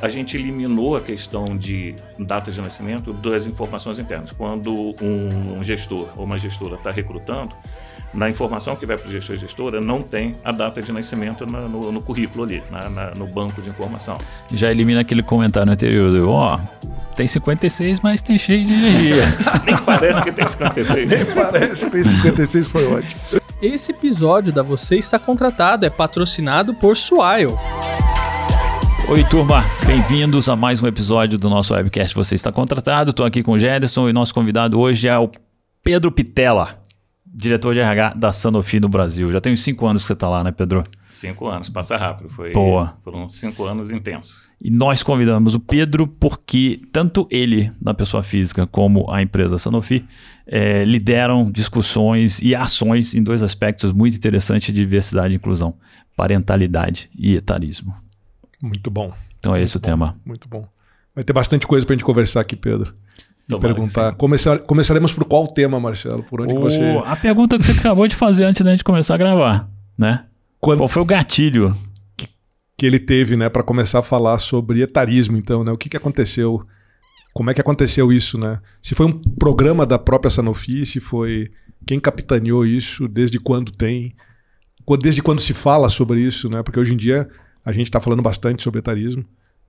a, gente eliminou a questão de data de nascimento das informações internas. Quando um, gestor ou uma gestora está recrutando, na informação que vai para o gestor e gestora, não tem a data de nascimento na, no, no, currículo ali, na, na, no banco de informação. Já elimina aquele comentário anterior, ó, oh, tem 56, mas tem cheio de energia. Nem parece que tem 56. Nem parece que tem 56, foi ótimo. Esse episódio da Você Está Contratado é patrocinado por Swile. Oi, turma, bem-vindos a mais um episódio do nosso webcast Você Está Contratado. Estou aqui com o Gederson e nosso convidado hoje é o Pedro Pitella diretor de RH da Sanofi no Brasil. Já tem uns cinco anos que você está lá, né, Pedro? Cinco anos, passa rápido. Foi, Boa. Foram cinco anos intensos. E nós convidamos o Pedro porque tanto ele, na pessoa física, como a empresa Sanofi, é, lideram discussões e ações em dois aspectos muito interessantes de diversidade e inclusão: parentalidade e etarismo. Muito bom. Então é muito esse bom, o tema. Muito bom. Vai ter bastante coisa para a gente conversar aqui, Pedro e perguntar. Começar, começaremos por qual tema, Marcelo? Por onde você. A pergunta que você acabou de fazer antes da gente começar a gravar, né? Quando... Qual foi o gatilho? Que, que ele teve, né, para começar a falar sobre etarismo, então, né? O que, que aconteceu? Como é que aconteceu isso, né? Se foi um programa da própria Sanofi, se foi quem capitaneou isso, desde quando tem, desde quando se fala sobre isso, né? Porque hoje em dia a gente está falando bastante sobre etarismo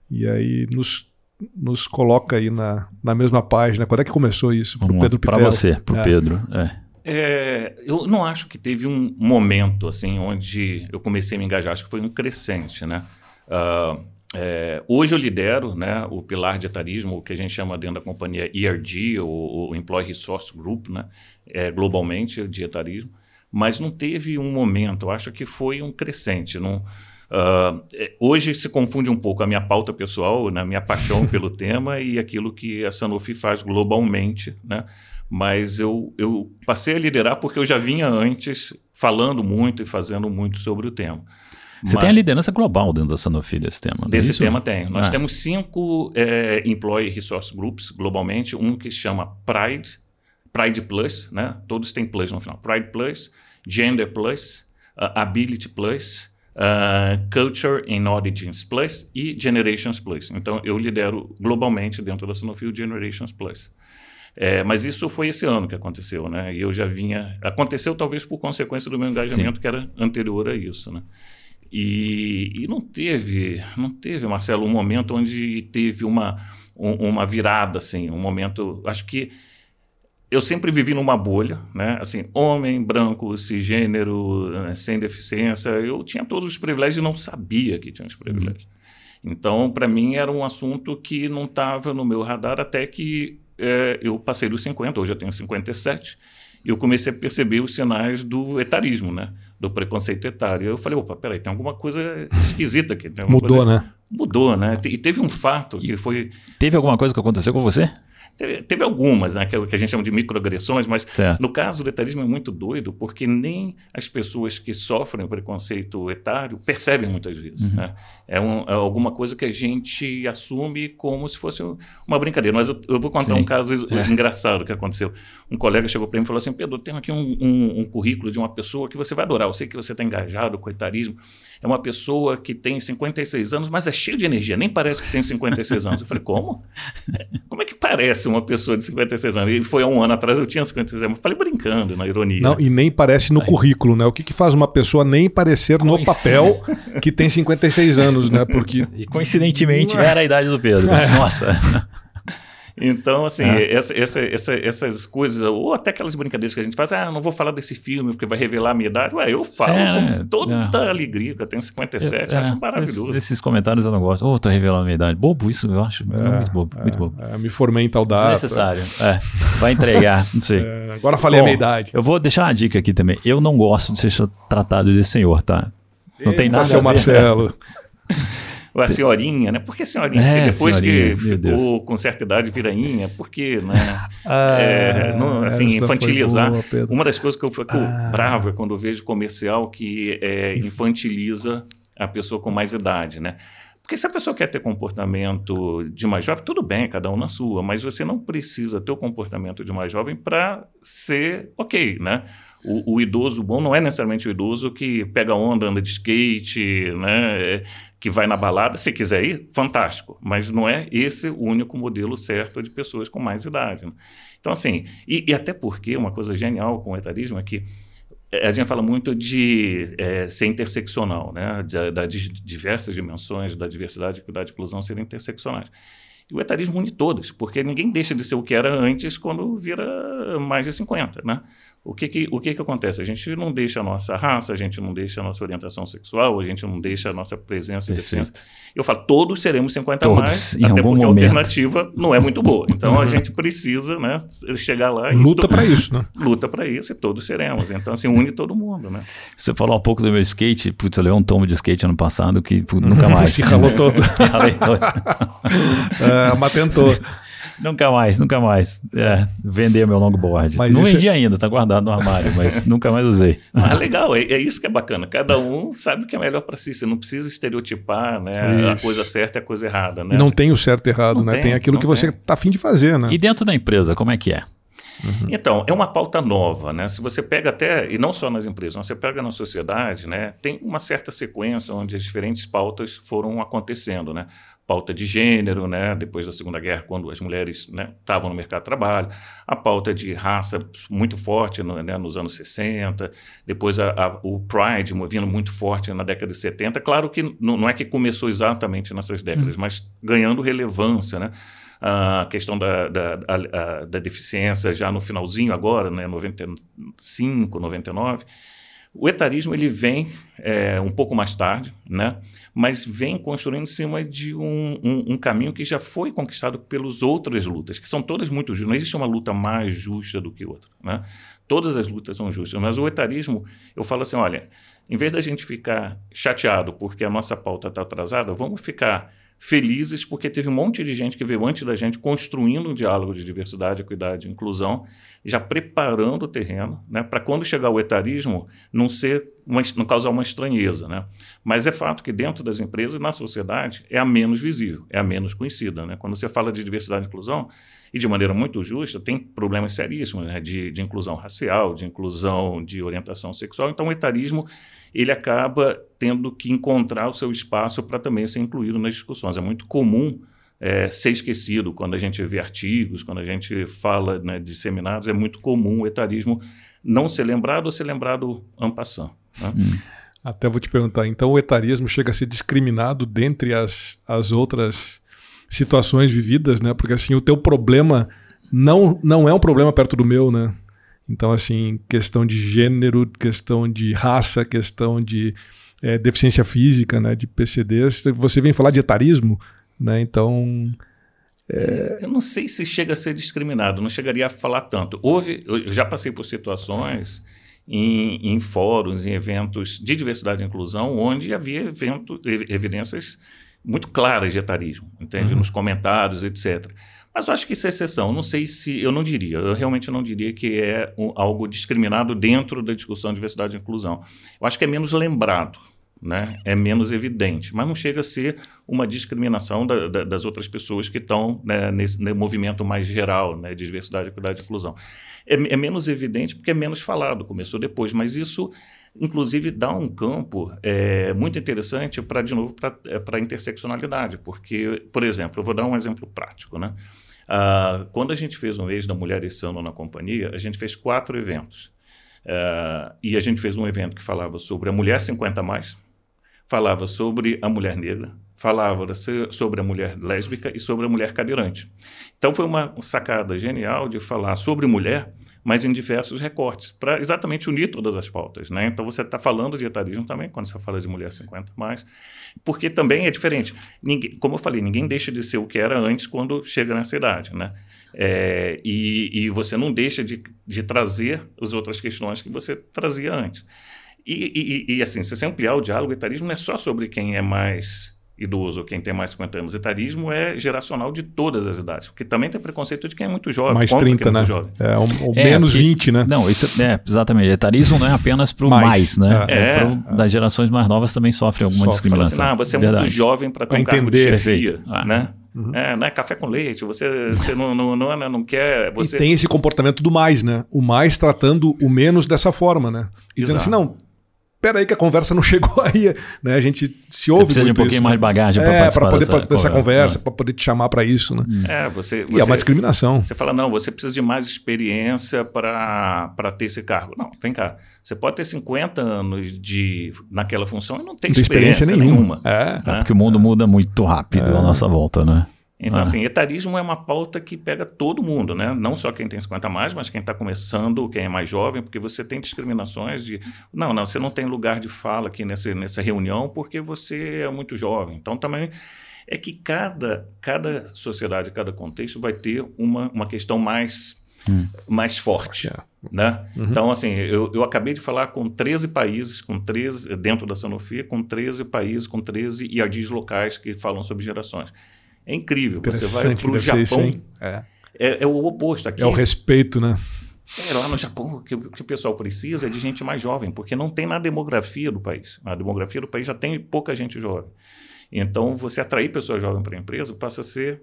e aí nos nos coloca aí na, na mesma página. Quando é que começou isso para o Pedro Para você, para o é. Pedro. É. É, eu não acho que teve um momento assim onde eu comecei a me engajar. Acho que foi um crescente, né? Uh, é, hoje eu lidero né, o pilar de etarismo, o que a gente chama dentro da companhia ERG, o, o Employee Resource Group, né, é, globalmente de etarismo, mas não teve um momento, eu acho que foi um crescente. Não, Uh, hoje se confunde um pouco a minha pauta pessoal, a né, minha paixão pelo tema e aquilo que a Sanofi faz globalmente, né? Mas eu, eu passei a liderar porque eu já vinha antes falando muito e fazendo muito sobre o tema. Você Mas, tem a liderança global dentro da Sanofi desse tema. Desse é tema tem. Nós ah. temos cinco é, Employee Resource Groups globalmente, um que se chama Pride, Pride Plus, né? Todos têm Plus no final. Pride Plus, Gender Plus, uh, Ability Plus, uh, Culture and Origins Plus e Generations Plus. Então, eu lidero globalmente dentro da Sanofi o Generations Plus. É, mas isso foi esse ano que aconteceu, né? E eu já vinha. Aconteceu talvez por consequência do meu engajamento, Sim. que era anterior a isso, né? E, e, não teve, não teve, Marcelo, um momento onde teve uma, um, uma virada, assim, um momento. Acho que eu sempre vivi numa bolha, né? Assim, homem, branco, cisgênero, né? sem deficiência. Eu tinha todos os privilégios e não sabia que tinha os privilégios. Uhum. Então, para mim, era um assunto que não estava no meu radar até que é, eu passei dos 50, hoje eu tenho 57, e eu comecei a perceber os sinais do etarismo, né? Do preconceito etário. Eu falei, opa, peraí, tem alguma coisa esquisita aqui. Mudou, coisa... né? Mudou, né? E teve um fato que foi... Teve alguma coisa que aconteceu com você? Teve, teve, algumas, né, que, que, a gente chama de microagressões, mas certo. no caso do etarismo é muito doido, porque nem as pessoas que sofrem o preconceito etário percebem muitas vezes. Uhum. Né? É, um, é, alguma coisa que a gente assume como se fosse uma brincadeira. Mas eu, eu vou contar Sim. um caso é. engraçado que aconteceu. Um colega chegou para mim e falou assim: Pedro, eu tenho aqui um, um, um currículo de uma pessoa que você vai adorar. Eu sei que você está engajado com o etarismo é uma pessoa que tem 56 anos, mas é cheio de energia, nem parece que tem 56 anos. Eu falei, como? Como é que parece uma pessoa de 56 anos? E foi há um ano atrás, eu tinha 56 anos. Eu falei brincando, na ironia. Não, e nem parece no Aí. currículo, né? O que, que faz uma pessoa nem parecer no papel que tem 56 anos, né? Porque... E coincidentemente era a idade do Pedro. É. Nossa. Então, assim, é. essa, essa, essa, essas coisas, ou até aquelas brincadeiras que a gente faz, ah, não vou falar desse filme porque vai revelar a minha idade. Ué, eu falo é, com né? toda é. alegria, que eu tenho 57, eu, acho é, maravilhoso. Esses comentários eu não gosto. Ô, oh, tô revelando a minha idade. Bobo isso, eu acho. É, muito bobo, muito bobo. É, me formei em tal data. Desnecessário. É, vai entregar, não sei. agora falei Bom, a minha idade. Eu vou deixar uma dica aqui também. Eu não gosto de ser tratado de senhor, tá? Não tem nada a ver. Marcelo. a senhorinha, né? Por que senhorinha? É, Porque depois que ficou Deus. com certa idade virainha, por que, né? Ah, é, não, assim, infantilizar. Boa, uma das coisas que eu fico ah. bravo é quando eu vejo comercial que é, infantiliza a pessoa com mais idade, né? Porque se a pessoa quer ter comportamento de mais jovem, tudo bem, cada um na sua, mas você não precisa ter o comportamento de mais jovem para ser ok, né? O, o, idoso bom não é necessariamente o idoso que pega onda, anda de skate, né? Que vai na balada, se quiser ir, fantástico. Mas não é esse o único modelo certo de pessoas com mais idade. Né? Então, assim, e, e, até porque uma coisa genial com o etarismo é que a gente fala muito de é, ser interseccional, né? das diversas dimensões da diversidade, e inclusão serem interseccionais. E o etarismo une todas, porque ninguém deixa de ser o que era antes quando vira mais de 50, né? O que que, o que que acontece? A gente não deixa a nossa raça, a gente não deixa a nossa orientação sexual, a gente não deixa a nossa presença e deficiência. Eu falo, todos seremos 50 todos, mais, até porque momento. a alternativa não é muito boa. Então a gente precisa né, chegar lá e... Luta para isso, né? Luta para isso e todos seremos. Então assim, une todo mundo, né? Você falou um pouco do meu skate, putz, eu levei um tomo de skate ano passado que putz, nunca mais. Se ralou todo. Ralei todo. é, mas tentou. Nunca mais, nunca mais. É, vender meu longboard. Mas não vendi é... ainda, tá guardado no armário, mas nunca mais usei. Ah, legal, é, é, isso que é bacana. Cada um sabe o que é melhor para si. Você não precisa estereotipar né, a coisa certa e a coisa errada. Né? Não tem o certo e errado, não né? Tem, tem aquilo que tem. você tá afim de fazer, né? E dentro da empresa, como é que é? Uhum. Então, é uma pauta nova, né? Se você pega até, e não só nas empresas, mas você pega na sociedade, né? Tem uma certa sequência onde as diferentes pautas foram acontecendo, né? Pauta de gênero, né? Depois da Segunda Guerra, quando as mulheres estavam né, no mercado de trabalho, a pauta de raça muito forte no, né, nos anos 60, depois a, a, o Pride vindo muito forte na década de 70. Claro que não, é que começou exatamente nessas décadas, uhum. mas ganhando relevância, né? a questão da, da, da deficiência já no finalzinho agora, né, 95, 99. O etarismo ele vem é, um pouco mais tarde, né? mas vem construindo em cima de um, um, um, caminho que já foi conquistado pelas outras lutas, que são todas muito justas. Não existe uma luta mais justa do que outra. Né? Todas as lutas são justas, mas o etarismo, eu falo assim: olha, em vez da gente ficar chateado porque a nossa pauta está atrasada, vamos ficar felizes porque teve um monte de gente que veio antes da gente construindo um diálogo de diversidade, equidade e inclusão, já preparando o terreno né, para quando chegar o etarismo não ser uma, não causar uma estranheza. Né? Mas é fato que dentro das empresas, na sociedade, é a menos visível, é a menos conhecida. Né? Quando você fala de diversidade e inclusão, e de maneira muito justa, tem problemas seríssimos né? de, de inclusão racial, de inclusão de orientação sexual. Então, o etarismo ele acaba tendo que encontrar o seu espaço para também ser incluído nas discussões. É muito comum é, ser esquecido quando a gente vê artigos, quando a gente fala né, de seminários, é muito comum o etarismo não ser lembrado ou ser lembrado en passant. Né? Hum. Até vou te perguntar, então o etarismo chega a ser discriminado dentre as, as outras situações vividas, né? Porque assim, o teu problema não, não é um problema perto do meu, né? Então, assim, questão de gênero, questão de raça, questão de é, deficiência física, né, de PCDs, você vem falar de etarismo, né? Então. É... Eu não sei se chega a ser discriminado, não chegaria a falar tanto. Houve, eu já passei por situações em, em fóruns, em eventos de diversidade e inclusão, onde havia evento, evidências muito claras de etarismo, entende? Uhum. Nos comentários, etc. Mas eu acho que isso é exceção. Não sei se. Eu não diria. Eu realmente não diria que é um, algo discriminado dentro da discussão de diversidade e inclusão. Eu acho que é menos lembrado. Né? É menos evidente, mas não chega a ser uma discriminação da, da, das outras pessoas que estão né, nesse né, movimento mais geral né, de diversidade, equidade e inclusão. É, é menos evidente porque é menos falado, começou depois, mas isso inclusive dá um campo é, muito interessante para, de novo, para a é, interseccionalidade, porque, por exemplo, eu vou dar um exemplo prático, né? Ah, quando a gente fez um mês da mulher esse ano na companhia, a gente fez quatro eventos. Ah, e a gente fez um evento que falava sobre a mulher 50 mais, falava sobre a mulher negra, falava sobre a mulher lésbica e sobre a mulher cadeirante. Então foi uma sacada genial de falar sobre mulher mas em diversos recortes, para exatamente unir todas as pautas. Né? Então você está falando de etarismo também, quando você fala de mulher 50 mais, porque também é diferente. Ninguém, como eu falei, ninguém deixa de ser o que era antes quando chega nessa idade. Né? É, e, e, você não deixa de, de trazer as outras questões que você trazia antes. E, e, e assim, se você ampliar o diálogo, o etarismo não é só sobre quem é mais idoso, quem tem mais de 50 anos. Etarismo é geracional de todas as idades, porque também tem preconceito de quem é muito jovem. Mais 30, é né? É, um, é, menos porque, 20, né? Não, isso é exatamente. Etarismo não é apenas para o mais, mais, né? É, é pro, das gerações mais novas também sofrem alguma sofre, discriminação. Assim, ah, você é Verdade. muito jovem para ter pra um entender. cargo de chefia, ah. né? Uhum. É, não é café com leite, você, você não, não, não, não, não quer. Você... E tem esse comportamento do mais, né? O mais tratando o menos dessa forma, né? E dizendo assim, não, pera aí que a conversa não chegou aí, né? A gente se ouve Você precisa de um pouquinho isso, mais né? de bagagem para É, participar para poder dessa, dessa, conversa, para poder te chamar para isso, né? É, você, E é uma você- discriminação. Você fala, não, você precisa de mais experiência para ter esse cargo. Não, vem cá. Você pode ter 50 anos de naquela função e não tem experiência, nenhuma. É. É, porque o mundo muda muito rápido à nossa volta, né? Então, Ah. assim, etarismo é uma pauta que pega todo mundo, né? Não só quem tem 50 a mais, mas quem está começando, quem é mais jovem, porque você tem discriminações de. Não, não, você não tem lugar de fala aqui nessa, nessa reunião porque você é muito jovem. Então, também é que cada, cada sociedade, cada contexto vai ter uma, uma questão mais, mais forte. É. Né? Então, assim, eu, eu acabei de falar com 13 países, com 13, dentro da Sanofi, com 13 países, com 13 IADs locais que falam sobre gerações. É incrível. Você vai para o isso, Japão, hein? É. é, é o oposto. Aqui, É o respeito, né? é, lá no Japão, o que, o que o pessoal precisa é de gente mais jovem, porque não tem na demografia do país. A demografia do país já tem pouca gente jovem. Então, você atrair pessoas jovens para a empresa passa a ser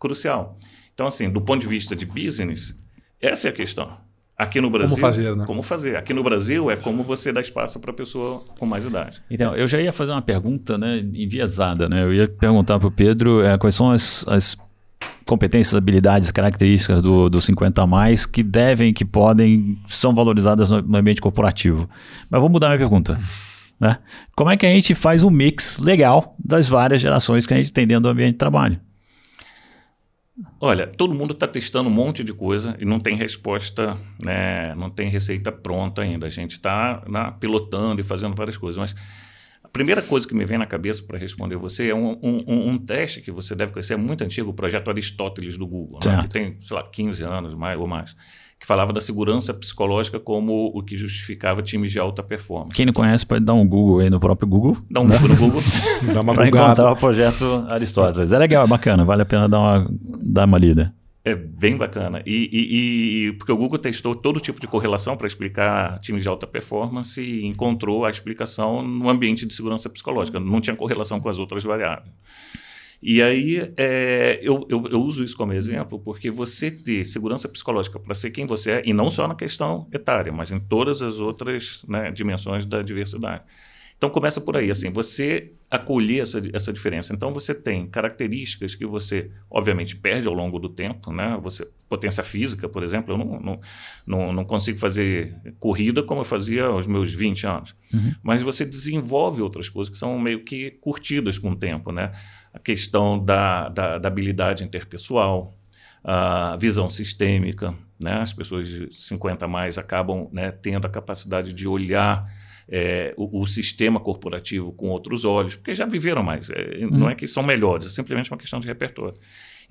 crucial. Então, assim, do ponto de vista de business, essa é a questão. Aqui no Brasil. fazer, né? Como fazer. Aqui no Brasil é como você dá espaço para a pessoa com mais idade. Então, eu já ia fazer uma pergunta né, enviesada, né? Eu ia perguntar para o Pedro é, quais são as, as competências, habilidades, características do, do 50 a mais que devem, que podem, são valorizadas no, no ambiente corporativo. Mas vou mudar minha pergunta. Né? Como é que a gente faz um mix legal das várias gerações que a gente tem dentro do ambiente de trabalho? Olha, todo mundo está testando um monte de coisa e não tem resposta, né, não tem receita pronta ainda. A gente está pilotando e fazendo várias coisas. Mas primeira coisa que me vem na cabeça para responder você é um, um- um- um teste que você deve conhecer, é muito antigo, o projeto Aristóteles do Google, né, que tem, sei lá, 15 anos mais, ou mais, que falava da segurança psicológica como o que justificava times de alta performance. Quem não conhece pode dar um Google aí no próprio Google Dá um Google no Google. Dá uma para encontrar o projeto Aristóteles. É legal, é bacana, vale a pena dar uma, dar uma lida. É bem bacana. E, e- e- porque o Google testou todo tipo de correlação para explicar times de alta performance e encontrou a explicação no ambiente de segurança psicológica. Não tinha correlação com as outras variáveis. E aí é, eu, eu- eu uso isso como exemplo porque você ter segurança psicológica para ser quem você é, e não só na questão etária, mas em todas as outras né, dimensões da diversidade. Então começa por aí, assim, você acolher essa, essa diferença. Então você tem características que você, obviamente, perde ao longo do tempo, né? Você, potência física, por exemplo, eu não, não, não, não consigo fazer corrida como eu fazia aos meus 20 anos. Mas você desenvolve outras coisas que são meio que curtidas com o tempo, né? A questão da, da, da habilidade interpessoal, a visão sistêmica, né? As pessoas de 50 a mais acabam né, tendo a capacidade de olhar é, o, o sistema corporativo com outros olhos, porque já viveram mais. É, Não é que são melhores, é simplesmente uma questão de repertório.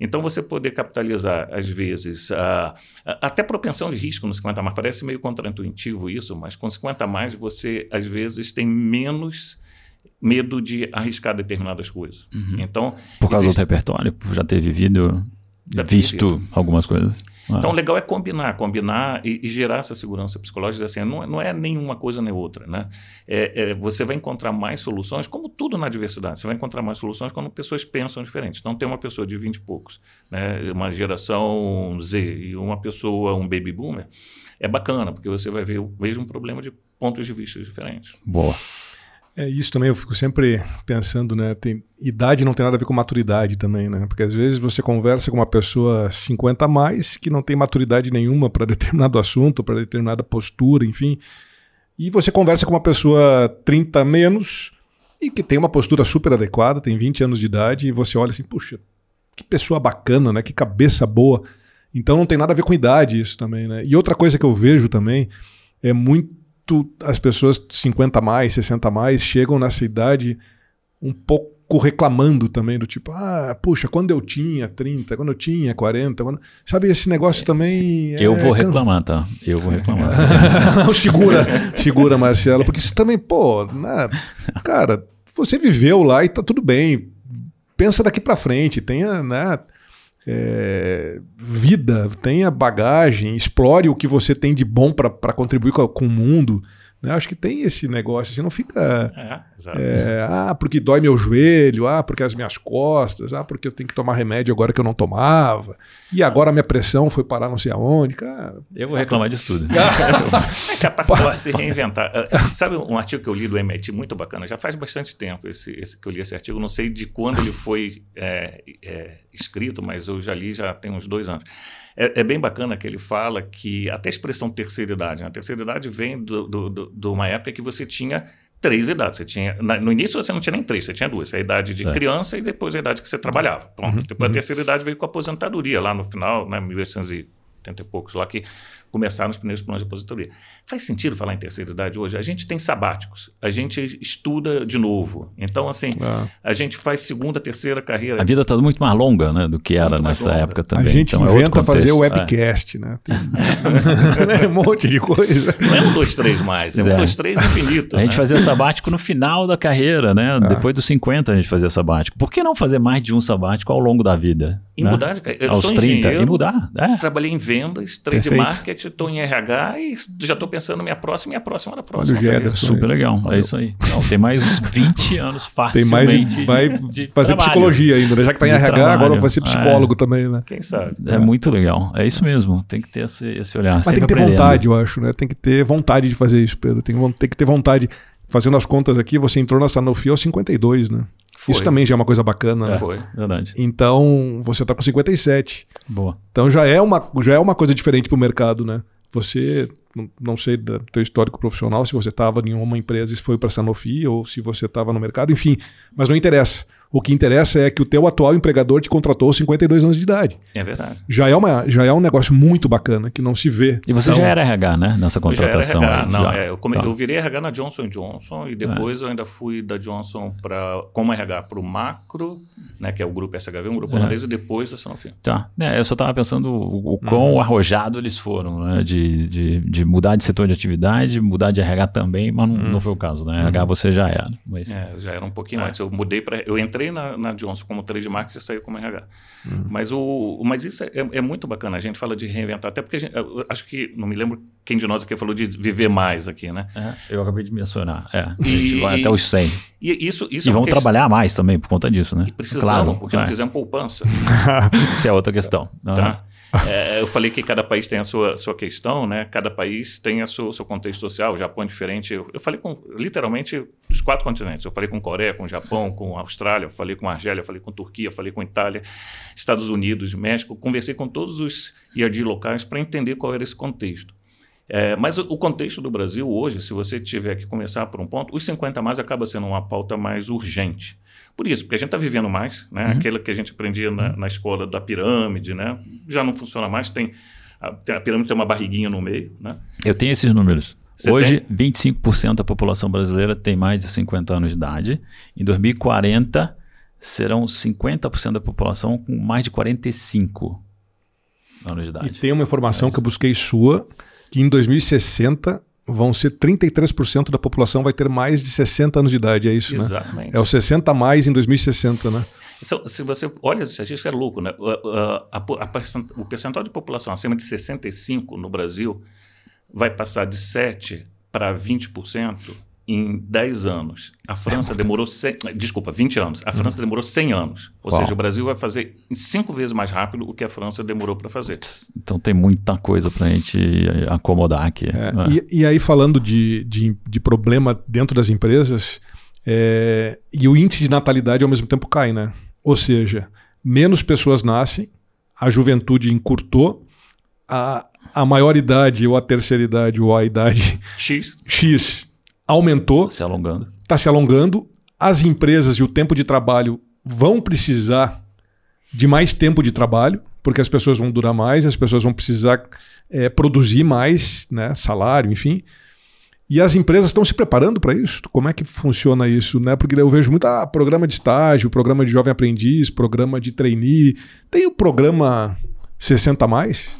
Então, você poder capitalizar, às vezes, a, a- até propensão de risco no 50 a mais, parece meio contraintuitivo isso, mas com 50 a mais você, às vezes, tem menos medo de arriscar determinadas coisas. Então, Por causa existe- do repertório, por já ter vivido, Já ter visto algumas coisas. Ah. Então, o legal é combinar, combinar e, e gerar essa segurança psicológica. Assim, não, é- não é nenhuma coisa nem outra. Né? É, é, você vai encontrar mais soluções, como tudo na diversidade, você vai encontrar mais soluções quando pessoas pensam diferente. Então, tem uma pessoa de 20 e poucos, né? uma geração Z e uma pessoa, um baby boomer, é bacana, porque você vai ver o mesmo problema de pontos de vista diferentes. Boa. É isso também, eu fico sempre pensando, né? Tem, idade não tem nada a ver com maturidade também, né? Porque às vezes você conversa com uma pessoa 50 a mais que não tem maturidade nenhuma para determinado assunto, para determinada postura, enfim. E você conversa com uma pessoa 30 a menos e que tem uma postura super adequada, tem 20 anos de idade, e você olha assim, puxa, que pessoa bacana, né? Que cabeça boa. Então não tem nada a ver com idade isso também, né? E outra coisa que eu vejo também é muito as pessoas 50 a mais, 60 a mais chegam nessa idade um pouco reclamando também do tipo, ah, puxa, quando eu tinha 30, quando eu tinha 40, quando... sabe esse negócio também é Eu vou reclamar, tá? Eu vou reclamar. Não, segura, segura, Marcelo, porque isso também, pô, né, cara, você viveu lá e tá tudo bem. Pensa daqui pra frente, tenha, né, é, vida, tenha bagagem, explore o que você tem de bom pra contribuir com, com o mundo. Né? Acho que tem esse negócio, assim, não fica. É, é, ah, porque dói meu joelho, ah, porque as minhas costas, ah, porque eu tenho que tomar remédio agora que eu não tomava, e agora a minha pressão foi parar não sei aonde. Cara, Eu vou reclamar disso tudo. É capacidade de se reinventar. Uh, sabe um artigo que eu li do MIT muito bacana? Já faz bastante tempo esse, esse que eu li esse artigo. Não sei de quando ele foi é, é, escrito, mas eu já li já tem uns dois anos. É, é, bem bacana que ele fala que até a expressão terceira idade. Né? A terceira idade vem do, do, do, de uma época que você tinha três idades. Você tinha, na, no início você não tinha nem três, você tinha duas. A idade de é. criança e depois a idade que você trabalhava. Pronto. Uhum, depois uhum. a terceira idade veio com a aposentadoria lá no final, né, 1880 e poucos, lá que começar nos primeiros planos de aposentadoria. Faz sentido falar em terceira idade hoje? A gente tem sabáticos, a gente estuda de novo. Então, assim, é. a gente faz segunda, terceira carreira. A vida está muito mais longa né, do que era nessa longa. época também. A gente então, é inventa é fazer o webcast, é. né? Tem um monte de coisa. Não é um, dois, três mais, é um, é. dois, três infinito. A gente né? fazia sabático no final da carreira, né? É. Depois dos 50 a gente fazia sabático. Por que não fazer mais de um sabático ao longo da vida? E né? mudar de Eu Aos 30 e mudar. É. Trabalhei em vendas, trade Perfeito. marketing, estou em RH e já estou pensando na minha próxima e a próxima da próxima. Olha o Super legal. É isso aí. Então, tem mais 20 anos fácil. Tem mais. Vai de, fazer de psicologia ainda, né? Já que está em RH, trabalho. agora vai ser psicólogo é. também, né? Quem sabe? É, é, muito legal. É isso mesmo. Tem que ter esse, esse olhar. Mas tem que ter aprendendo. vontade, eu acho, né? Tem que ter vontade de fazer isso, Pedro. Tem, tem que ter vontade. Fazendo as contas aqui, você entrou na Sanofi aos 52, né? Foi. Isso também já é uma coisa bacana. É, foi, verdade. Então, você está com 57. Boa. Então já é uma, já é uma coisa diferente para o mercado, né? Você, não sei do teu histórico profissional, se você estava em uma empresa e foi para a Sanofi ou se você estava no mercado, enfim, mas não interessa. O que interessa é que o teu atual empregador te contratou aos 52 anos de idade. É verdade. Já é, uma, já é um negócio muito bacana, que não se vê. E você então, já era RH, né? Nessa contratação. Eu já era RH. Aí, não, já. É, eu, come, eu, virei RH na Johnson Johnson e depois é. eu ainda fui da Johnson para como RH para o Macro, né, que é o grupo SHV, um grupo é. holandês, e depois da Sanofi. Tá. É, eu só estava pensando o, o quão uhum. arrojado eles foram, né? De, de, de, mudar de setor de atividade, mudar de RH também, mas não, uhum. não foi o caso, né? RH uhum. você já era. Mas... É, já era um pouquinho é. antes. Eu mudei para. Eu entrei na, na Johnson como trade marketing e saí como RH. Uhum. Mas, o, mas isso é, é, muito bacana. A gente fala de reinventar, até porque gente, acho que, não me lembro quem de nós aqui falou de viver mais aqui, né? É, eu acabei de mencionar. É, a gente e, vai até os 100. E, isso, isso e é vão trabalhar mais também por conta disso, né? E precisamos, claro, porque não fizemos poupança. isso é outra questão. Tá? É, eu falei que cada país tem a sua, sua questão, né? Cada país tem o seu, seu contexto social. O Japão é diferente. Eu, eu, falei com literalmente os quatro continentes. Eu falei com Coreia, com Japão, com Austrália, falei com Argélia, falei com Turquia, falei com Itália, Estados Unidos, México. Conversei com todos os IAD locais para entender qual era esse contexto. É, mas o contexto do Brasil hoje, se você tiver que começar por um ponto, os 50 mais acaba sendo uma pauta mais urgente. Por isso, porque a gente está vivendo mais, né? Uhum. Aquela que a gente aprendia na, na, escola da pirâmide, né? Já não funciona mais, tem a, a, pirâmide tem uma barriguinha no meio, né? Eu tenho esses números. Você Hoje, tem? 25% da população brasileira tem mais de 50 anos de idade. Em 2040, serão 50% da população com mais de 45 anos de idade. E tem uma informação é que eu busquei sua, que em 2060 vão ser 33% da população vai ter mais de 60 anos de idade, é isso, Exatamente. né? Exatamente. É o 60 a mais em 2060, né? Se você olha essa estatística, é louco, né? A, a, a, o percentual de população acima de 65 no Brasil vai passar de 7 para 20% em 10 anos. A França demorou 100, desculpa, 20 anos. A França demorou 100 anos. Ou Uau. seja, o Brasil vai fazer cinco vezes mais rápido o que a França demorou para fazer. Então tem muita coisa para a gente acomodar aqui. É, é. E, e, aí falando de, de, de, problema dentro das empresas, é, e o índice de natalidade ao mesmo tempo cai, né? Ou seja, menos pessoas nascem, a juventude encurtou, a, a maior idade ou a terceira idade ou a idade X, X aumentou. Se alongando. Está se alongando. As empresas e o tempo de trabalho vão precisar de mais tempo de trabalho, porque as pessoas vão durar mais, as pessoas vão precisar é, produzir mais, né, salário, enfim. E as empresas estão se preparando para isso? Como é que funciona isso? Né? Porque eu vejo muito ah, programa de estágio, programa de jovem aprendiz, programa de trainee. Tem o programa 60 mais?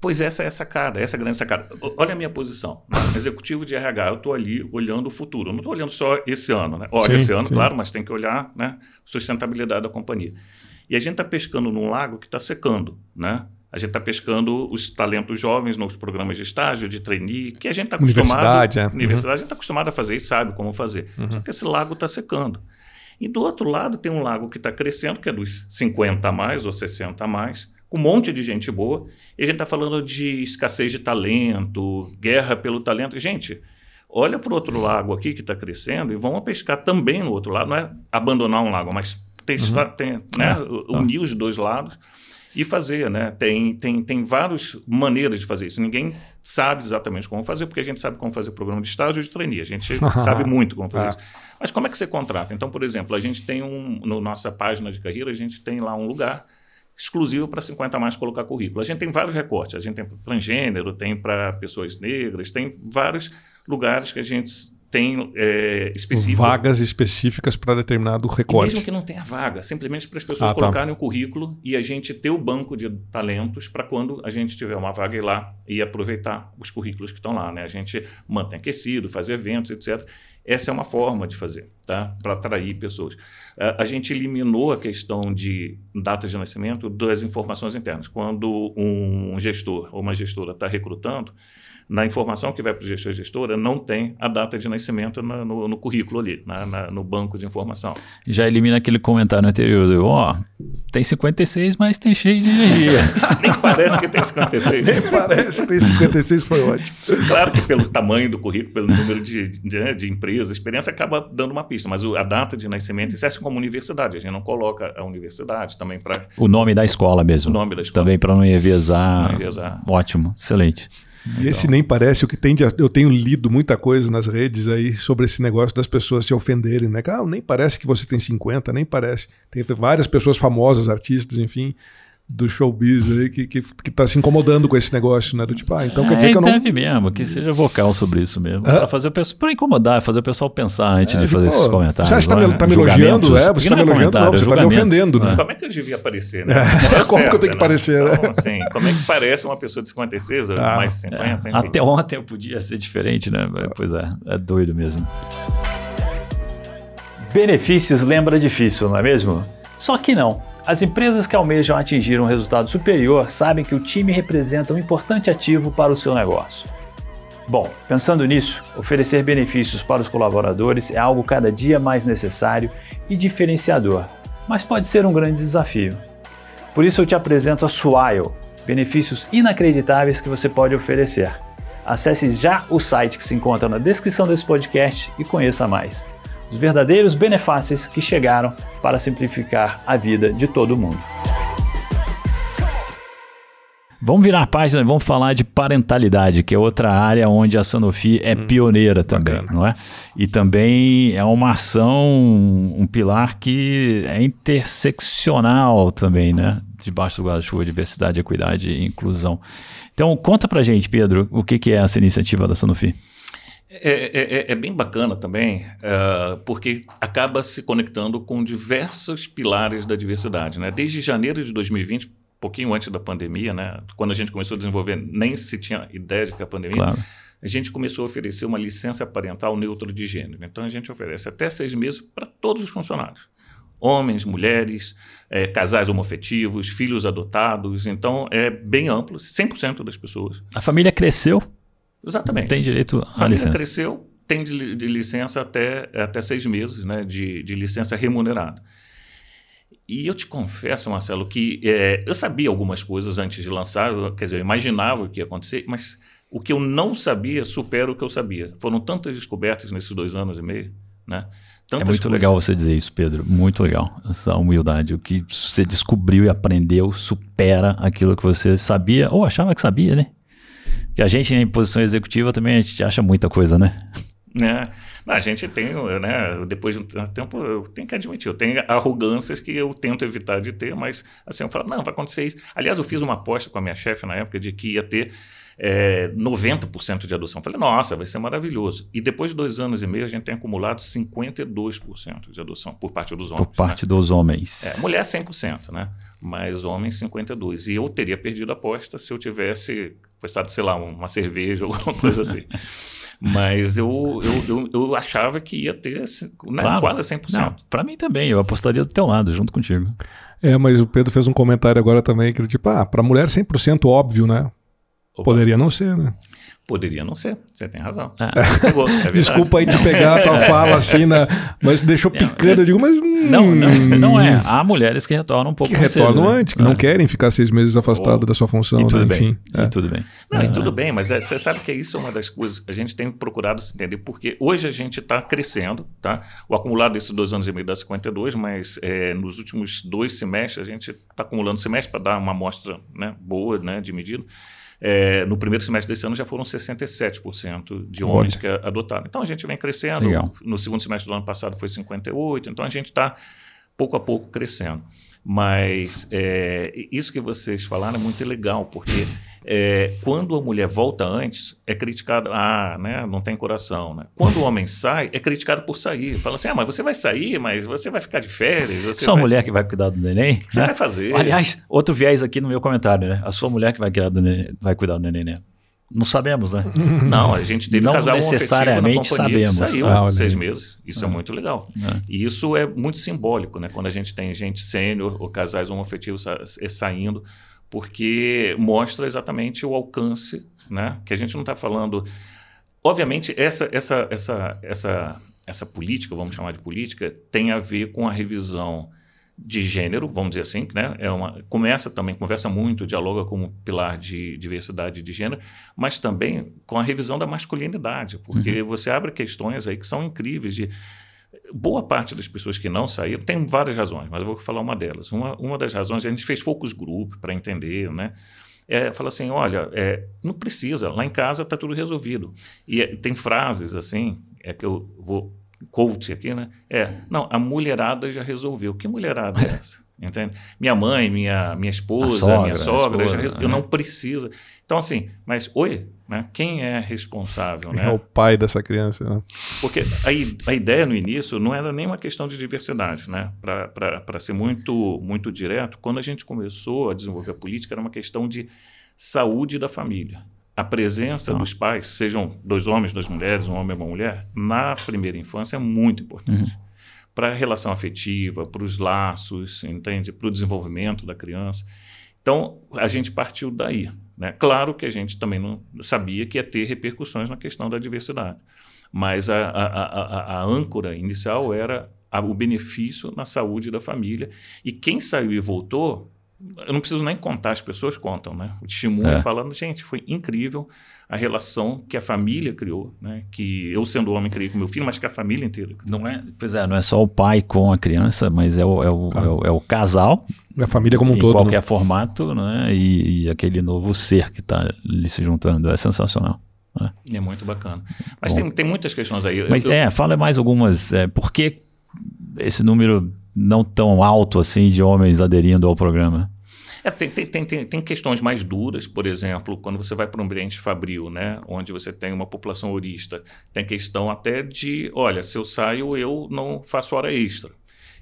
Pois essa é essa cara, essa é a grande sacada. Olha a minha posição. Executivo de RH, eu estou ali olhando o futuro. Eu não estou olhando só esse ano, né? Olha, sim, esse ano, sim. claro, mas tem que olhar né, sustentabilidade da companhia. E a gente está pescando num lago que está secando, né? A gente está pescando os talentos jovens nos programas de estágio, de trainee, que a gente está acostumado. Universidade, é. Universidade, uhum. a gente está acostumado a fazer e sabe como fazer. Uhum. Só que esse lago está secando. E do outro lado tem um lago que está crescendo, que é dos 50 a mais ou 60 a mais, com um monte de gente boa. E a gente está falando de escassez de talento, guerra pelo talento. Gente, olha para o outro lago aqui que está crescendo e vamos pescar também no outro lado. Não é abandonar um lago, mas tem, uhum. tem, né, é. unir os dois lados e fazer, né? Tem, tem, tem várias maneiras de fazer isso. Ninguém sabe exatamente como fazer, porque a gente sabe como fazer programa de estágio ou de trainee. A gente sabe muito como fazer é. isso. Mas como é que você contrata? Então, por exemplo, a gente tem um, na no nossa página de carreira, a gente tem lá um lugar exclusivo para 50 mais colocar currículo. A gente tem vários recortes, a gente tem para transgênero, tem para pessoas negras, tem vários lugares que a gente tem é, específico. Vagas específicas para determinado recorte. E mesmo que não tenha vaga, simplesmente para as pessoas ah, colocarem tá. o currículo e a gente ter o banco de talentos para quando a gente tiver uma vaga ir lá e aproveitar os currículos que estão lá. Né? A gente mantém aquecido, faz eventos, etc. Essa é uma forma de fazer, tá? Para atrair pessoas. A, a gente eliminou a questão de data de nascimento das informações internas. Quando um gestor ou uma gestora está recrutando, na informação que vai para o gestor e gestora, não tem a data de nascimento na, no, no, currículo ali, na, na, no banco de informação. Já elimina aquele comentário anterior do, ó, oh, tem 56, mas tem cheio de energia. Nem parece que tem 56. Nem parece que tem 56, foi ótimo. Claro que pelo tamanho do currículo, pelo número de, de, de empresas, a experiência acaba dando uma pista, mas a data de nascimento, isso é assim como universidade, a gente não coloca a universidade também para... O nome da escola mesmo. O nome da escola. Também para não enviesar. Não enviesar. Ótimo, excelente. E esse nem parece o que tem de, eu tenho lido muita coisa nas redes aí sobre esse negócio das pessoas se ofenderem, né? Ah, nem parece que você tem 50, nem parece. Tem várias pessoas famosas, artistas, enfim, do showbiz aí que, que, que tá se incomodando com esse negócio, né? Do tipo, ah, então quer dizer é, que eu não. Deve mesmo, que seja vocal sobre isso mesmo. É. Pra fazer o pessoal. Pra incomodar, fazer o pessoal pensar antes é, de fazer esses comentários. Você acha que tá, me, tá me elogiando? É, você tá me elogiando? Não, você tá me ofendendo, né? Como é que eu devia aparecer, né? É. como certo, que eu tenho que aparecer, né? Então, assim, como é que parece uma pessoa de 56 ou ah. mais de 50? Até ontem podia ser diferente, né? Pois é, é doido mesmo. Benefícios lembra difícil, não é mesmo? Só que não. As empresas que almejam atingir um resultado superior sabem que o time representa um importante ativo para o seu negócio. Bom, pensando nisso, oferecer benefícios para os colaboradores é algo cada dia mais necessário e diferenciador, mas pode ser um grande desafio. Por isso eu te apresento a Swile, benefícios inacreditáveis que você pode oferecer. Acesse já o site que se encontra na descrição desse podcast e conheça mais os verdadeiros benefícios que chegaram para simplificar a vida de todo mundo. Vamos virar a página e vamos falar de parentalidade, que é outra área onde a Sanofi é hum, pioneira também, bacana. não é? E também é uma ação, um pilar que é interseccional também, né? Debaixo do guarda-chuva, diversidade, equidade e inclusão. Então, conta pra gente, Pedro, o que, que é essa iniciativa da Sanofi? É, é, é, é, bem bacana também, uh, porque acaba se conectando com diversos pilares da diversidade. Né? Desde janeiro de 2020, pouquinho antes da pandemia, né? quando a gente começou a desenvolver, nem se tinha ideia de que a pandemia, claro. a gente começou a oferecer uma licença parental neutro de gênero. Então a gente oferece até seis meses para todos os funcionários. Homens, mulheres, é, casais homofetivos, filhos adotados. Então é bem amplo, 100% das pessoas. A família cresceu? Exatamente. Tem direito à a licença. cresceu, tem de, de, licença até, até seis meses, né, de, de licença remunerada. E eu te confesso, Marcelo, que é, eu sabia algumas coisas antes de lançar, quer dizer, eu imaginava o que ia acontecer, mas o que eu não sabia supera o que eu sabia. Foram tantas descobertas nesses dois anos e meio, né? Tantas é muito coisas. legal você dizer isso, Pedro. Muito legal. Essa humildade. O que você descobriu e aprendeu supera aquilo que você sabia ou achava que sabia, né? Que a gente em posição executiva também a gente acha muita coisa, né? É. a gente tem, né, depois de um tempo, eu tenho que admitir, eu tenho arrogâncias que eu tento evitar de ter, mas assim, eu falo, não, vai acontecer isso. Aliás, eu fiz uma aposta com a minha chefe na época de que ia ter é, 90% de adoção. Eu falei, nossa, vai ser maravilhoso. E depois de dois anos e meio, a gente tem acumulado 52% de adoção por parte dos homens. Por parte né? dos homens. É, mulher 100%, né? Mas homens 52%. E eu teria perdido a aposta se eu tivesse apostado, sei lá, uma cerveja ou alguma coisa assim. Mas eu, eu, eu, eu achava que ia ter né, Claro. quase 100%. Não, pra mim também, eu apostaria do teu lado, junto contigo. É, mas o Pedro fez um comentário agora também que ele, tipo, ah, pra mulher 100% óbvio, né? Opa, Poderia não ser, né? Poderia não ser, você tem razão. Ah. Pegou, é. Desculpa aí te pegar a tua fala assim, na... mas deixou picando. Eu digo, mas. hum, Não, não, não é. Há mulheres que retornam um pouco Que mais cedo, retornam né? antes, que não querem ficar seis meses afastado Oh. da sua função, E tudo né? bem. Enfim. E é. tudo bem. Não, e tudo bem, mas é, você sabe que isso é uma das coisas que a gente tem procurado se entender, porque hoje a gente está crescendo, tá? O acumulado desses dois anos e meio dá 52, mas é, nos últimos dois semestres a gente está acumulando semestre para dar uma amostra né, boa né, de medida. É, no primeiro semestre desse ano já foram 67% de homens Olha. que adotaram. Então a gente vem crescendo. Legal. No segundo semestre do ano passado foi 58%, então a gente está pouco a pouco crescendo. Mas é, isso que vocês falaram é muito legal, porque é, quando a mulher volta antes, é criticado, ah, né, não tem coração. Né? Quando o homem sai, é criticado por sair. Fala assim, ah, mas você vai sair, mas você vai ficar de férias. Você Sua vai... mulher que vai cuidar do neném? O que você né? vai fazer? Aliás, outro viés aqui no meu comentário, né? A sua mulher que vai, criar do neném, vai cuidar do neném, né? Não sabemos, né? Não, a gente teve Não casal necessariamente que sabemos. saiu Ah, seis meses. Isso é. É. muito legal. É. E isso é muito simbólico, né? Quando a gente tem gente sênior ou casais homoafetivos sa eh, saindo, porque mostra exatamente o alcance, né? Que a gente não está falando. Obviamente, essa, essa, essa, essa, essa política, vamos chamar de política, tem a ver com a revisão de gênero, vamos dizer assim, né? É uma, começa também, conversa muito, dialoga com o pilar de diversidade de gênero, mas também com a revisão da masculinidade, porque você abre questões aí que são incríveis de boa parte das pessoas que não saíram tem várias razões, mas eu vou falar uma delas. Uma, uma das razões a gente fez focus group para entender, né? É, fala assim, olha, é, não precisa, lá em casa está tudo resolvido. E é, tem frases assim, é que eu vou coach aqui, né? É, não, a mulherada já resolveu. Que mulherada é essa? Entende? Minha mãe, minha, minha esposa, sogra, minha sogra, esposa, já eu não preciso. Então, assim, mas oi, né? quem é responsável? É Né? o pai dessa criança, né? Porque a, a ideia no início não era nem uma questão de diversidade, né? Para ser muito, muito direto, quando a gente começou a desenvolver a política, era uma questão de saúde da família. A presença Tá. dos pais, sejam dois homens, duas mulheres, um homem e uma mulher, na primeira infância é muito importante. Para a relação afetiva, para os laços, entende? Para o desenvolvimento da criança. Então, a gente partiu daí. Né? Claro que a gente também não sabia que ia ter repercussões na questão da diversidade. Mas a, a, a, a- âncora inicial era o benefício na saúde da família. E quem saiu e voltou, eu não preciso nem contar, as pessoas contam, né? O testemunho É. falando, gente, foi incrível a relação que a família criou, né? Que eu, sendo homem, criei com meu filho, mas que a família inteira criou. Não é, pois é, não é só o pai com a criança, mas é o, é o, Tá. é o, é o casal, A família como um em todo. qualquer né? formato, né? E, e aquele novo ser que está ali se juntando. É sensacional. É muito bacana. Mas Bom. tem, tem muitas questões aí. Mas eu- é, fala mais algumas. É, por que esse número não tão alto assim de homens aderindo ao programa? É, tem, tem, tem, tem, questões mais duras, por exemplo, quando você vai para um ambiente fabril, né, onde você tem uma população horista, tem questão até de, olha, se eu saio, eu não faço hora extra.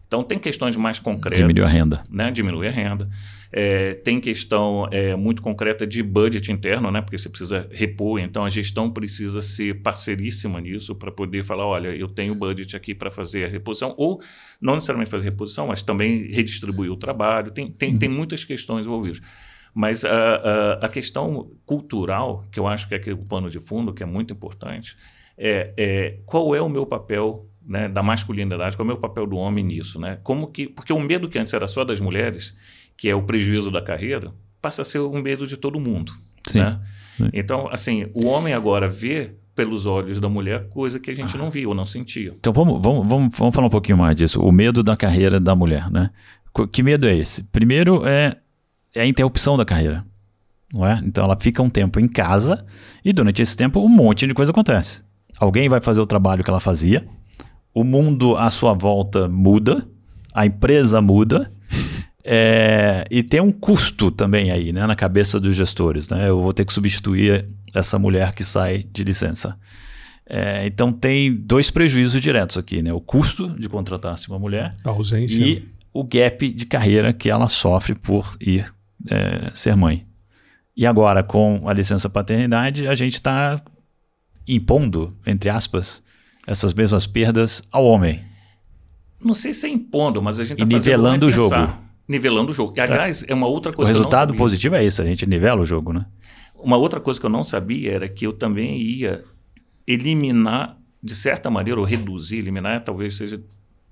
Então, tem questões mais concretas. Diminuiu a renda. né, diminui a renda. É, tem questão é, muito concreta de budget interno, né, porque você precisa repor, então a gestão precisa ser parceiríssima nisso para poder falar, olha, eu tenho budget aqui para fazer a reposição, ou não necessariamente fazer reposição, mas também redistribuir o trabalho. Tem, tem, tem muitas questões envolvidas. Mas a, a, a questão cultural, que eu acho que é aquele pano de fundo, que é muito importante, é, é qual é o meu papel né, da masculinidade, qual é o papel do homem nisso, né? Como que, porque o medo que antes era só das mulheres, que é o prejuízo da carreira, passa a ser um medo de todo mundo, Sim. né? Sim. Então, assim, o homem agora vê pelos olhos da mulher coisa que a gente não via ou não sentia. Então vamos, vamos, vamos, vamos falar um pouquinho mais disso. O medo da carreira da mulher, né? Que medo é esse? Primeiro é, é a interrupção da carreira. Não é? Então ela fica um tempo em casa e durante esse tempo um monte de coisa acontece. Alguém vai fazer o trabalho que ela fazia, o mundo à sua volta muda, a empresa muda, é, e tem um custo também aí, né, na cabeça dos gestores. Né? Eu vou ter que substituir essa mulher que sai de licença. É, então tem dois prejuízos diretos aqui, né? O custo de contratar-se uma mulher A ausência. e o gap de carreira que ela sofre por ir é, ser mãe. E agora, com a licença paternidade, a gente está impondo, entre aspas, essas mesmas perdas ao homem. Não sei se é impondo, mas a gente está nivelando o jogo. Nivelando o jogo. E, aliás, é uma outra O coisa que eu não resultado sabia. positivo é isso, a gente nivela o jogo, né? Uma outra coisa que eu não sabia era que eu também ia eliminar, de certa maneira, ou reduzir, eliminar talvez seja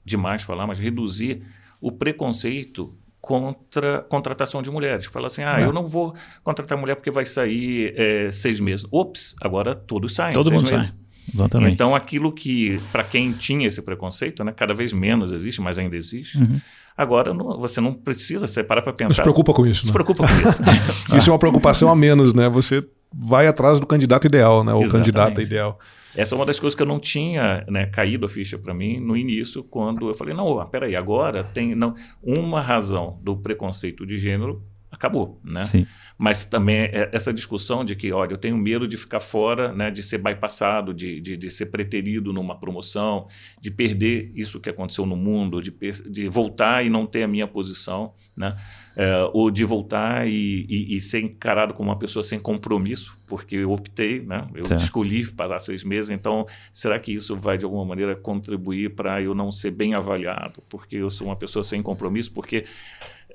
demais falar, mas reduzir o preconceito contra contratação de mulheres. Fala assim, ah, É. eu não vou contratar mulher porque vai sair eh, seis meses. Ops, agora todos saem. Todo mundo meses. sai. Exatamente. Então, aquilo que, para quem tinha esse preconceito, né, cada vez menos existe, mas ainda existe, Uhum. agora não- você não precisa separar para Não pensar. se preocupa com isso, Se né? preocupa com isso. Isso é uma preocupação a menos, né? Você vai atrás do candidato ideal, né? Ou candidata ideal. Essa é uma das coisas que eu não tinha né, caído a ficha para mim no início, quando eu falei, não, peraí, agora tem não, uma razão do preconceito de gênero acabou, né? Sim. Mas também é essa discussão de que, olha, eu tenho medo de ficar fora, né, de ser bypassado, de, de, de ser preterido numa promoção, de perder isso que aconteceu no mundo, de, de voltar e não ter a minha posição, né? É, ou de voltar e, e- e ser encarado como uma pessoa sem compromisso, porque eu optei, né? Eu escolhi passar seis meses, então será que isso vai de alguma maneira contribuir para eu não ser bem avaliado, porque eu sou uma pessoa sem compromisso, porque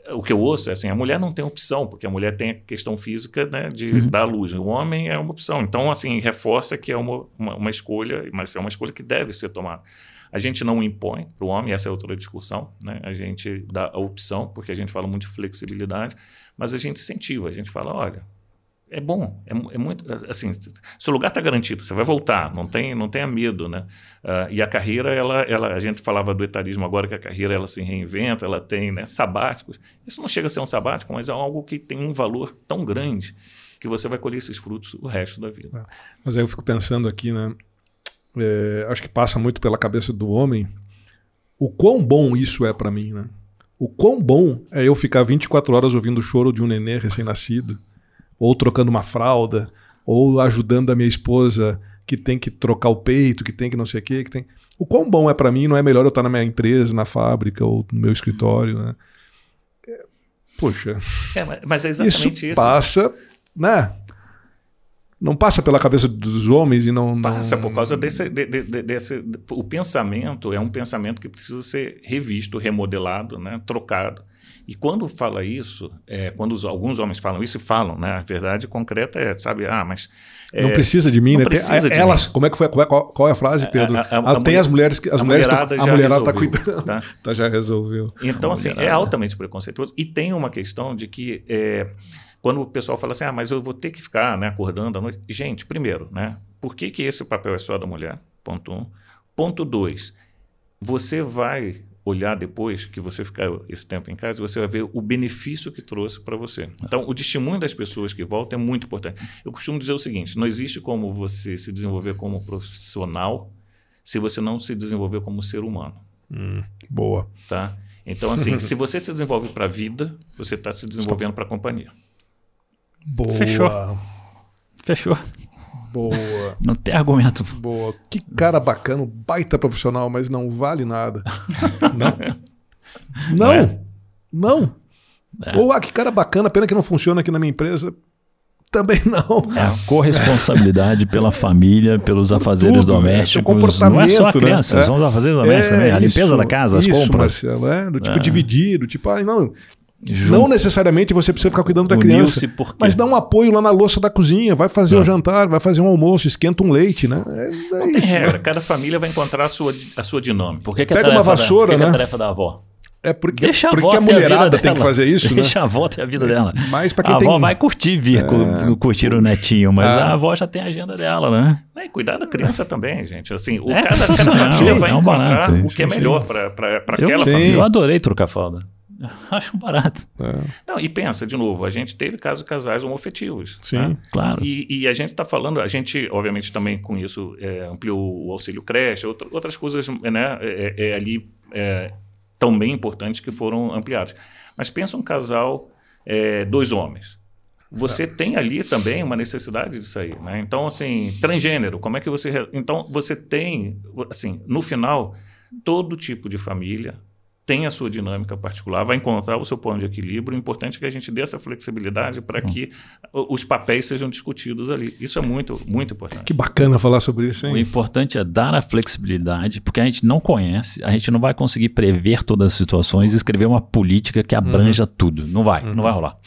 o que eu ouço é assim, a mulher não tem opção, porque a mulher tem a questão física né, de Uhum. dar luz. O homem é uma opção. Então, assim, reforça que é uma, uma, uma escolha, mas é uma escolha que deve ser tomada. A gente não impõe para o homem, essa é outra discussão, né? A gente dá a opção, porque a gente fala muito de flexibilidade, mas a gente incentiva, a gente fala, olha, é bom, é, é muito, assim, seu lugar está garantido, você vai voltar, não, tem, não tenha medo, né? Ah, e a carreira, ela, ela, a gente falava do etarismo agora, que a carreira ela se reinventa, ela tem né, sabáticos. Isso não chega a ser um sabático, mas é algo que tem um valor tão grande que você vai colher esses frutos o resto da vida. Mas aí eu fico pensando aqui, né? É, acho que passa muito pela cabeça do homem o quão bom isso é pra mim, né? O quão bom é eu ficar 24 horas ouvindo o choro de um nenê recém-nascido, ou trocando uma fralda, ou ajudando a minha esposa que tem que trocar o peito, que tem que não sei o quê, que tem. O quão bom é pra mim, não é melhor eu estar na minha empresa, na fábrica ou no meu escritório, né? É, Poxa, É, mas- é isso exatamente isso. passa, né? Não passa pela cabeça dos homens e não. não- Passa por causa desse, de- de- de- desse. O pensamento é um pensamento que precisa ser revisto, remodelado, né, trocado. E quando fala isso, é, quando os- alguns homens falam isso e falam, né, a verdade concreta é, sabe, ah, mas. é, Não precisa de mim, não né? Tem- precisa de elas, mim. como é que foi? Qual é, qual- qual é a frase, Pedro? A- a- a Ah, tem mulher- as mulheres que as a mulheres que- mulherada a já mulherada tá resolveu, cuidando. tá? Tá, já resolveu. Então, assim, é mulherada. altamente preconceituoso. E tem uma questão de que é, quando o pessoal fala assim, ah, mas eu vou ter que ficar né, acordando à noite. Gente, primeiro, né? Por que, que esse papel é só da mulher? Ponto um. Ponto dois, você vai olhar depois que você ficar esse tempo em casa, você vai ver o benefício que trouxe para você. Então, o testemunho das pessoas que voltam é muito importante. Eu costumo dizer o seguinte: não existe como você se desenvolver como profissional se você não se desenvolver como ser humano Boa. tá? Então, assim, se você se desenvolve para a vida, você está se desenvolvendo para a companhia. Boa. Fechou. Fechou. Boa. Não tem argumento. Boa. Que cara bacana, um baita profissional, mas não vale nada. não. Não. é? Não. É. Ou, ah, que cara bacana, pena que não funciona aqui na minha empresa. Também não. É a corresponsabilidade pela família, pelos afazeres Tudo, domésticos. é, seu não é só a né? criança, É. são os afazeres domésticos também. A limpeza isso, da casa, as isso, compras. Marcelo, é, do tipo É. dividir, do tipo, ah, não, Junto. não necessariamente você precisa ficar cuidando da criança. Mas dá um apoio lá na louça da cozinha, vai fazer Tá. o jantar, vai fazer um almoço, esquenta um leite, né? É, é Não tem isso, regra, né? cada família vai encontrar a sua, a sua dinâmica. Por que, que a Pega uma vassoura, da, por que que né? a tarefa da avó? É porque, Deixa a porque avó a ter a mulherada tem dela. que fazer isso, né? Deixa a avó ter a vida dela. Mas pra quem a avó tem- É. vai curtir vir, cu- curtir o netinho, mas Ah. a avó já tem a agenda dela, né? E cuidar da criança também, gente. Assim, o É cada, família vai é um encontrar sim, o que é sim, melhor sim. para aquela Sim. família. eu adorei trocar fralda. Acho barato. É, Não, e pensa, de novo, a gente teve casos de casais homoafetivos. sim. né? Claro. E, e a gente está falando, a gente, obviamente, também com isso é, ampliou o auxílio creche, outra- outras coisas né, é, é, ali é, também importantes que foram ampliadas. Mas pensa um casal, é, dois homens. Você tem ali também uma necessidade de sair, né? Então, assim, transgênero, como é que você... Então, você tem, assim, no final, todo tipo de família tem a sua dinâmica particular, vai encontrar o seu ponto de equilíbrio. O importante é que a gente dê essa flexibilidade para que os papéis sejam discutidos ali. Isso é muito, muito importante. Que bacana falar sobre isso, hein? O importante é dar a flexibilidade, porque a gente não conhece, a gente não vai conseguir prever todas as situações e escrever uma política que abranja uhum. tudo. Não vai, uhum. não vai rolar.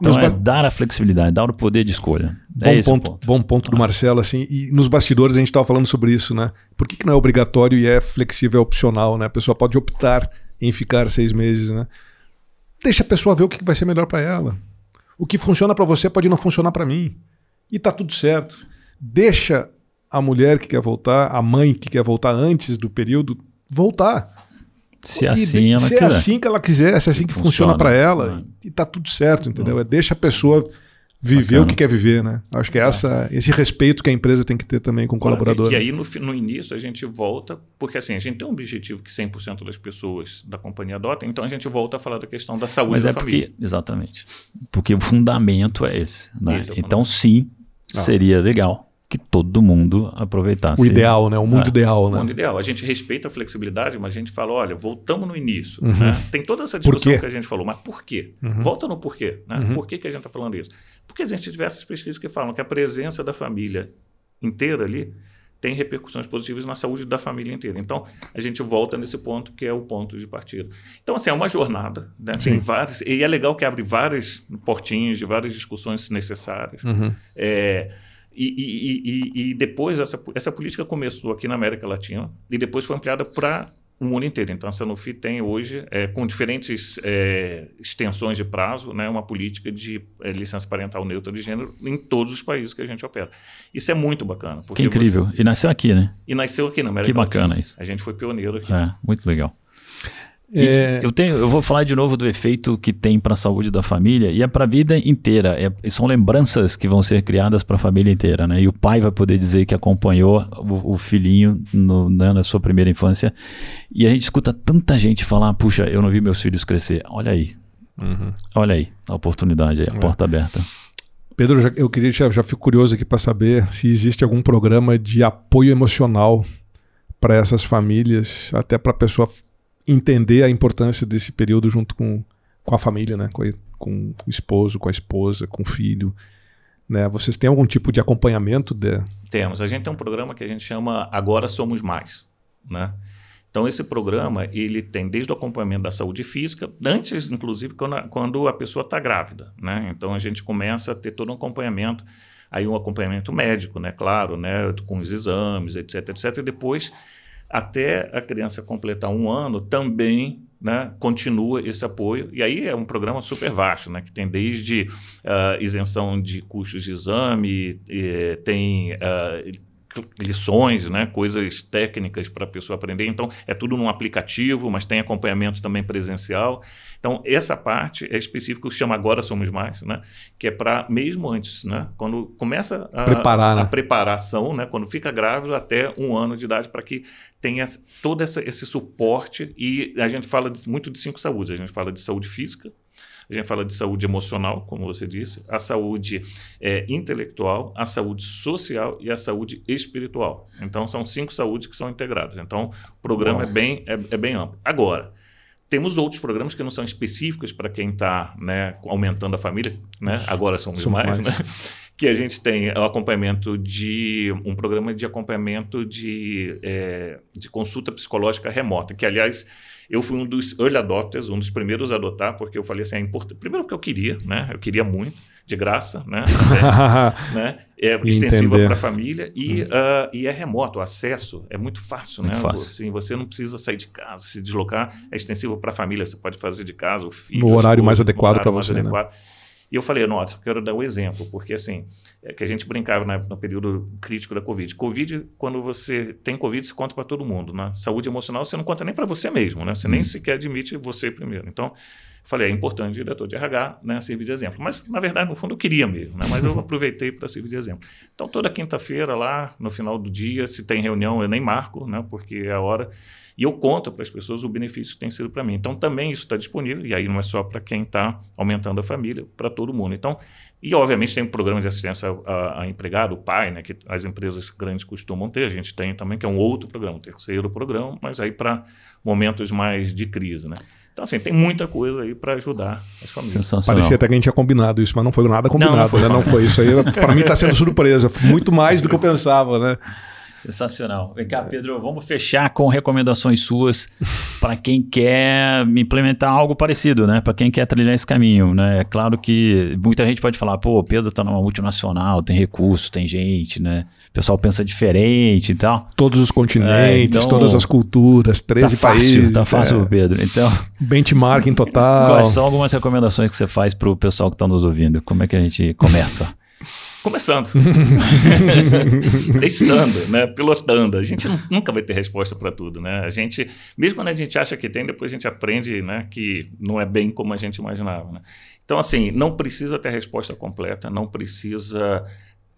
Então nos é dar a flexibilidade, dar o poder de escolha. É bom, ponto, ponto, bom ponto do Marcelo, assim, e nos bastidores a gente estava falando sobre isso, né? Por que, que não é obrigatório e é flexível, é opcional, né? A pessoa pode optar em ficar seis meses, né? Deixa a pessoa ver o que vai ser melhor para ela. O que funciona para você pode não funcionar para mim. E tá tudo certo. Deixa a mulher que quer voltar, a mãe que quer voltar antes do período, voltar. Se assim ela se é assim que ela quiser, se é assim que, funciona, funciona para ela, né? e tá tudo certo, entendeu? É deixa a pessoa viver Bacana. o que quer viver, né? Acho que é essa, esse respeito que a empresa tem que ter também com o colaborador. E aí, no, no início, a gente volta, porque assim, a gente tem um objetivo que 100% das pessoas da companhia adotam, então a gente volta a falar da questão da saúde Mas da é família. Porque, exatamente. Porque o fundamento é esse. Né? Esse é então, sim, ah. seria legal que todo mundo aproveitasse. O ideal, né? O mundo é. ideal, né? O mundo ideal. A gente respeita a flexibilidade, mas a gente fala, olha, voltamos no início. Uhum. Né? Tem toda essa discussão que a gente falou, mas por quê? Uhum. Volta no porquê. Né? Uhum. Por que, que a gente está falando isso? Porque a gente tem diversas pesquisas que falam que a presença da família inteira ali tem repercussões positivas na saúde da família inteira. Então, a gente volta nesse ponto que é o ponto de partida. Então, assim, é uma jornada. Né? Tem várias, e é legal que abre várias portinhas de várias discussões necessárias. Uhum. É, e, e, e, e, depois essa, essa política começou aqui na América Latina e depois foi ampliada para o mundo inteiro. Então a Sanofi tem hoje, é, com diferentes é, extensões de prazo, né, uma política de é, licença parental neutra de gênero em todos os países que a gente opera. Isso é muito bacana. que incrível. Você... E nasceu aqui, né? E nasceu aqui na América que Latina. Que bacana isso. A gente foi pioneiro aqui. É, muito legal. É... Eu, tenho, eu vou falar de novo do efeito que tem para a saúde da família e é para a vida inteira. É, são lembranças que vão ser criadas para a família inteira, né? E o pai vai poder dizer que acompanhou o, o filhinho no, né, na sua primeira infância. E a gente escuta tanta gente falar: puxa, eu não vi meus filhos crescer. Olha aí. Uhum. Olha aí a oportunidade, aí, a é. porta aberta. Pedro, eu queria já, já fico curioso aqui para saber se existe algum programa de apoio emocional para essas famílias, até para a pessoa entender a importância desse período junto com, com a família, né? Com, com o esposo, com a esposa, com o filho. Né? Vocês têm algum tipo de acompanhamento? De... Temos. A gente tem um programa que a gente chama Agora Somos Mais. Né? Então, esse programa ele tem desde o acompanhamento da saúde física, antes, inclusive, quando a, quando a pessoa está grávida. Né? Então, a gente começa a ter todo um acompanhamento, aí um acompanhamento médico, né? claro, né? com os exames, etc, etc. E depois até a criança completar um ano, também né, continua esse apoio. E aí é um programa super vasto, né, que tem desde uh, isenção de custos de exame, e, tem uh, lições, né, coisas técnicas para a pessoa aprender. Então, é tudo num aplicativo, mas tem acompanhamento também presencial. Então, essa parte é específica, chama Agora Somos Mais, né, que é para, mesmo antes, né, quando começa a, Preparar, né? a preparação, né, quando fica grávido até um ano de idade, para que tenha todo essa, esse suporte. E a gente fala de, muito de cinco saúdes. A gente fala de saúde física, a gente fala de saúde emocional, como você disse, a saúde é, intelectual, a saúde social e a saúde espiritual. Então, são cinco saúdes que são integradas. Então, o programa é bem, é, é bem amplo. Agora, temos outros programas que não são específicos para quem está né, aumentando a família, né? agora somos, somos mais, mais. Né? que a gente tem o acompanhamento de um programa de acompanhamento de, é, de consulta psicológica remota, que aliás eu fui um dos early adopters, um dos primeiros a adotar, porque eu falei assim, é importante. Primeiro porque eu queria, né? Eu queria muito, de graça, né? é, né? é extensiva para a família e, uh, e é remoto, o acesso é muito fácil, muito né? Fácil. Assim, você não precisa sair de casa, se deslocar, é extensivo para a família, você pode fazer de casa, o filho. No horário mais adequado para você. Né? E eu falei, nossa, eu quero dar o um exemplo, porque assim, é que a gente brincava na, no período crítico da Covid. Covid, quando você tem Covid, você conta para todo mundo. Né? Saúde emocional, você não conta nem para você mesmo, né? Você hum. nem sequer admite você primeiro. Então, falei, é importante, diretor de RH, né, servir de exemplo. Mas, na verdade, no fundo, eu queria mesmo, né? mas eu aproveitei para servir de exemplo. Então, toda quinta-feira lá, no final do dia, se tem reunião, eu nem marco, né? porque é a hora E eu conto para as pessoas o benefício que tem sido para mim. Então, também isso está disponível, e aí não é só para quem está aumentando a família, para todo mundo. Então, e obviamente tem um programa de assistência a, a, empregado, o PAI, né, que as empresas grandes costumam ter, a gente tem também, que é um outro programa, um terceiro programa, mas aí para momentos mais de crise. Né? Então, assim, tem muita coisa aí para ajudar as famílias. Parecia até que a gente tinha combinado isso, mas não foi nada combinado, não, não foi, né? Não foi isso aí. Para mim está sendo surpresa, muito mais do que eu pensava, né? Sensacional. Vem cá, Pedro, vamos fechar com recomendações suas para quem quer implementar algo parecido, né? Para quem quer trilhar esse caminho, né? É claro que muita gente pode falar, pô, Pedro está numa multinacional, tem recursos, tem gente, né? O pessoal pensa diferente e tal. Todos os continentes, é, então, todas as culturas, 13 tá países. Fácil, tá fácil, é. Pedro. Então, benchmarking total. Quais são algumas recomendações que você faz para o pessoal que está nos ouvindo? Como é que a gente começa? Começando. Testando, né? pilotando. A gente nunca vai ter resposta para tudo. Né? A gente, mesmo quando a gente acha que tem, depois a gente aprende né, que não é bem como a gente imaginava. Né? Então, assim, não precisa ter a resposta completa, não precisa.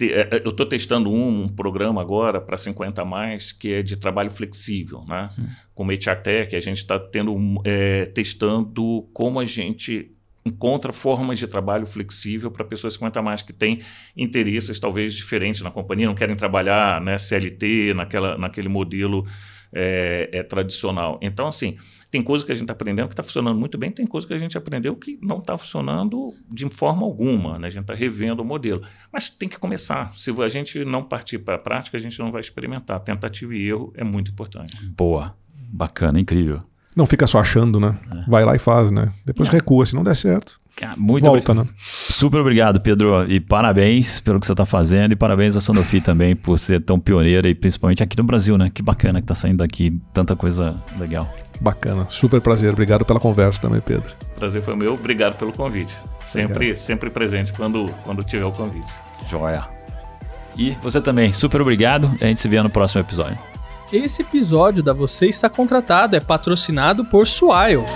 É, é, eu estou testando um, um, programa agora para 50 a mais que é de trabalho flexível, né? Hum. Com o HR Tech, a gente está tendo é, testando como a gente encontra formas de trabalho flexível para pessoas 50 mais que têm interesses talvez diferentes na companhia, não querem trabalhar né, CLT, naquela, naquele modelo é, é, tradicional. Então, assim, tem coisas que a gente está aprendendo que está funcionando muito bem, tem coisas que a gente aprendeu que não está funcionando de forma alguma. Né? A gente está revendo o modelo. Mas tem que começar. Se a gente não partir para a prática, a gente não vai experimentar. Tentativa e erro é muito importante. Boa. Bacana, incrível. Não fica só achando, né? É. Vai lá e faz, né? Depois é. recua, se não der certo. Muito volta, né? Super obrigado, Pedro. E parabéns pelo que você está fazendo. E parabéns a Sanofi também por ser tão pioneira e principalmente aqui no Brasil, né? Que bacana que está saindo daqui tanta coisa legal. Bacana, super prazer. Obrigado pela conversa também, Pedro. Prazer foi meu. Obrigado pelo convite. Sempre, sempre presente quando, quando tiver o convite. Joia. E você também, super obrigado. A gente se vê no próximo episódio. Esse episódio da Você Está Contratado é patrocinado por Swile.